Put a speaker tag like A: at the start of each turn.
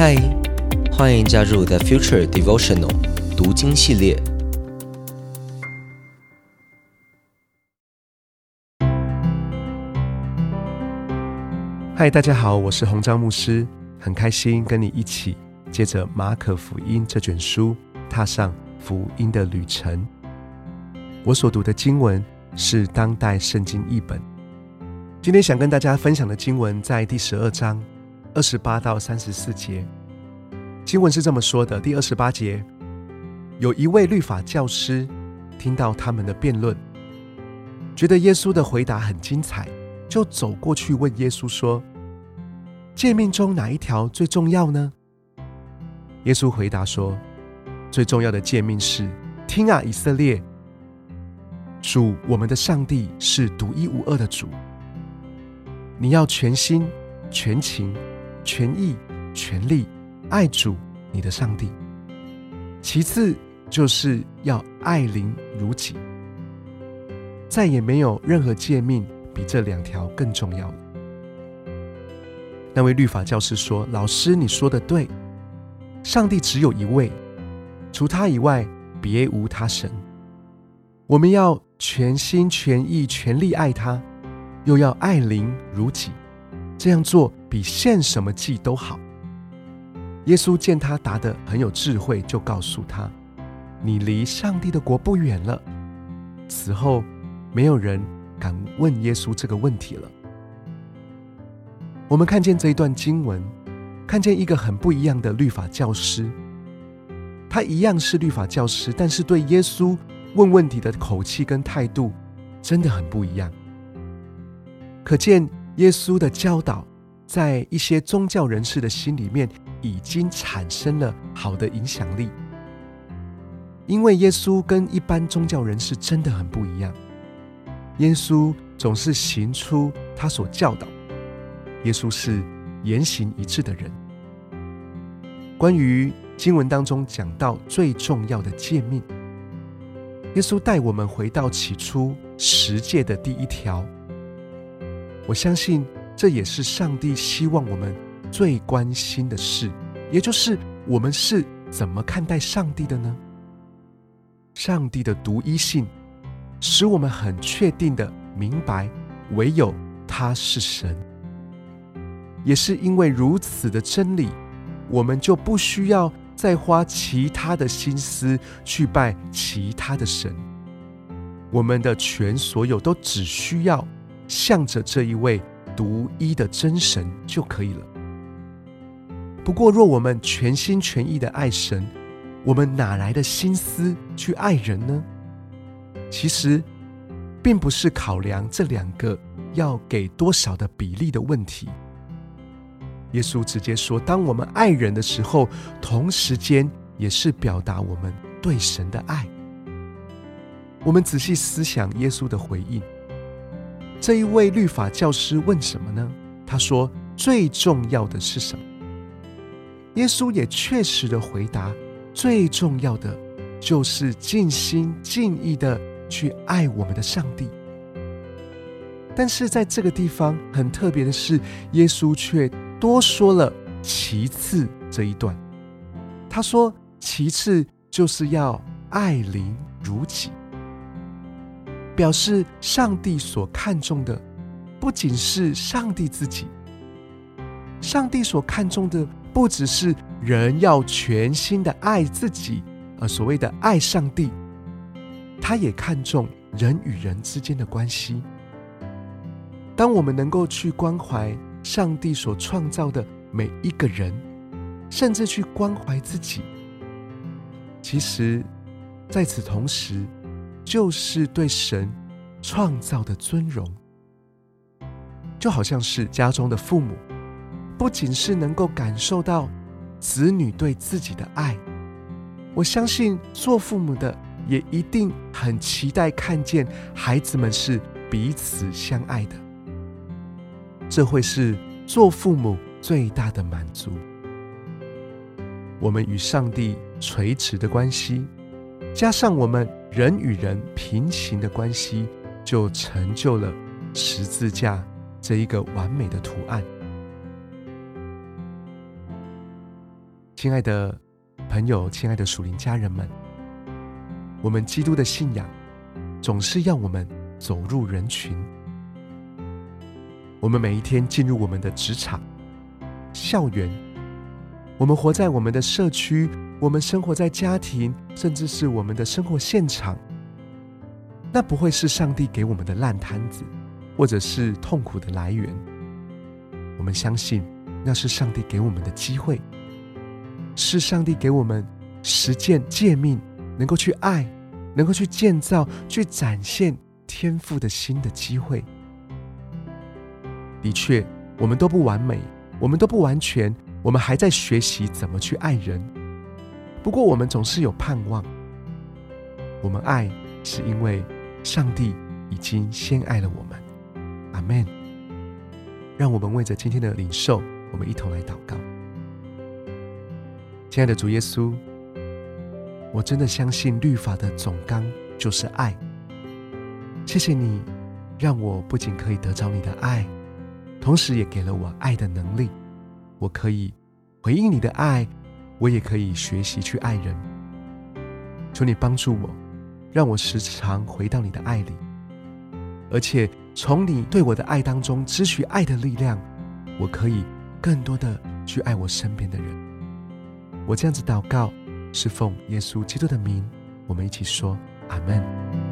A: 嗨，欢迎加入 The Future Devotional 读经系列。
B: 嗨，大家好，我是洪章牧师，很开心跟你一起，接着马可福音这卷书，踏上福音的旅程。我所读的经文是当代圣经译本。今天想跟大家分享的经文在第十二章二十八到三十四节。经文是这么说的：第二十八节，有一位律法教师听到他们的辩论，觉得耶稣的回答很精彩。就走过去问耶稣说：“诫命中哪一条最重要呢？”耶稣回答说：“最重要的诫命是，听啊，以色列，主我们的上帝是独一无二的主。你要全心、全情、全意、全力爱主你的上帝。其次就是要爱邻如己。再也没有任何诫命。”比这两条更重要了那位律法教师说：“老师，你说的对，上帝只有一位，除他以外，别无他神。我们要全心全意全力爱他，又要爱邻如己，这样做比献什么祭都好。”耶稣见他答得很有智慧，就告诉他：“你离上帝的国不远了。”此后，没有人。敢问耶稣这个问题了。我们看见这一段经文，看见一个很不一样的律法教师。他一样是律法教师，但是对耶稣问问题的口气跟态度真的很不一样。可见耶稣的教导在一些宗教人士的心里面已经产生了好的影响力，因为耶稣跟一般宗教人士真的很不一样。耶稣总是行出他所教导。耶稣是言行一致的人。关于经文当中讲到最重要的诫命，耶稣带我们回到起初十诫的第一条。我相信这也是上帝希望我们最关心的事，也就是我们是怎么看待上帝的呢？上帝的独一性。使我们很确定的明白，唯有他是神。也是因为如此的真理，我们就不需要再花其他的心思去拜其他的神。我们的全所有都只需要向着这一位独一的真神就可以了。不过，若我们全心全意的爱神，我们哪来的心思去爱人呢？其实，并不是考量这两个要给多少的比例的问题。耶稣直接说：“当我们爱人的时候，同时间也是表达我们对神的爱。”我们仔细思想耶稣的回应。这一位律法教师问什么呢？他说：“最重要的是什么？”耶稣也确实的回答：“最重要的就是尽心尽意的。”去爱我们的上帝，但是在这个地方很特别的是，耶稣却多说了“其次”这一段。他说：“其次就是要爱邻如己，表示上帝所看重的不仅是上帝自己，上帝所看重的不只是人要全心的爱自己，而所谓的爱上帝。”他也看重人与人之间的关系。当我们能够去关怀上帝所创造的每一个人，甚至去关怀自己，其实在此同时，就是对神创造的尊荣。就好像是家中的父母，不仅是能够感受到子女对自己的爱，我相信做父母的。也一定很期待看见孩子们是彼此相爱的，这会是做父母最大的满足。我们与上帝垂直的关系，加上我们人与人平行的关系，就成就了十字架这一个完美的图案。亲爱的朋友，亲爱的属灵家人们，我们基督的信仰总是要我们走入人群。我们每一天进入我们的职场、校园，我们活在我们的社区，我们生活在家庭，甚至是我们的生活现场。那不会是上帝给我们的烂摊子，或者是痛苦的来源。我们相信，那是上帝给我们的机会，是上帝给我们实践诫命，能够去爱，能够去建造、去展现天赋的新的机会。的确，我们都不完美，我们都不完全，我们还在学习怎么去爱人。不过，我们总是有盼望。我们爱，是因为。上帝已经先爱了我们，阿门。让我们为着今天的领受，我们一同来祷告。亲爱的主耶稣，我真的相信律法的总纲就是爱。谢谢你，让我不仅可以得着你的爱，同时也给了我爱的能力。我可以回应你的爱，我也可以学习去爱人。求你帮助我。让我时常回到你的爱里，而且从你对我的爱当中汲取爱的力量，我可以更多的去爱我身边的人。我这样子祷告，是奉耶稣基督的名，我们一起说阿门。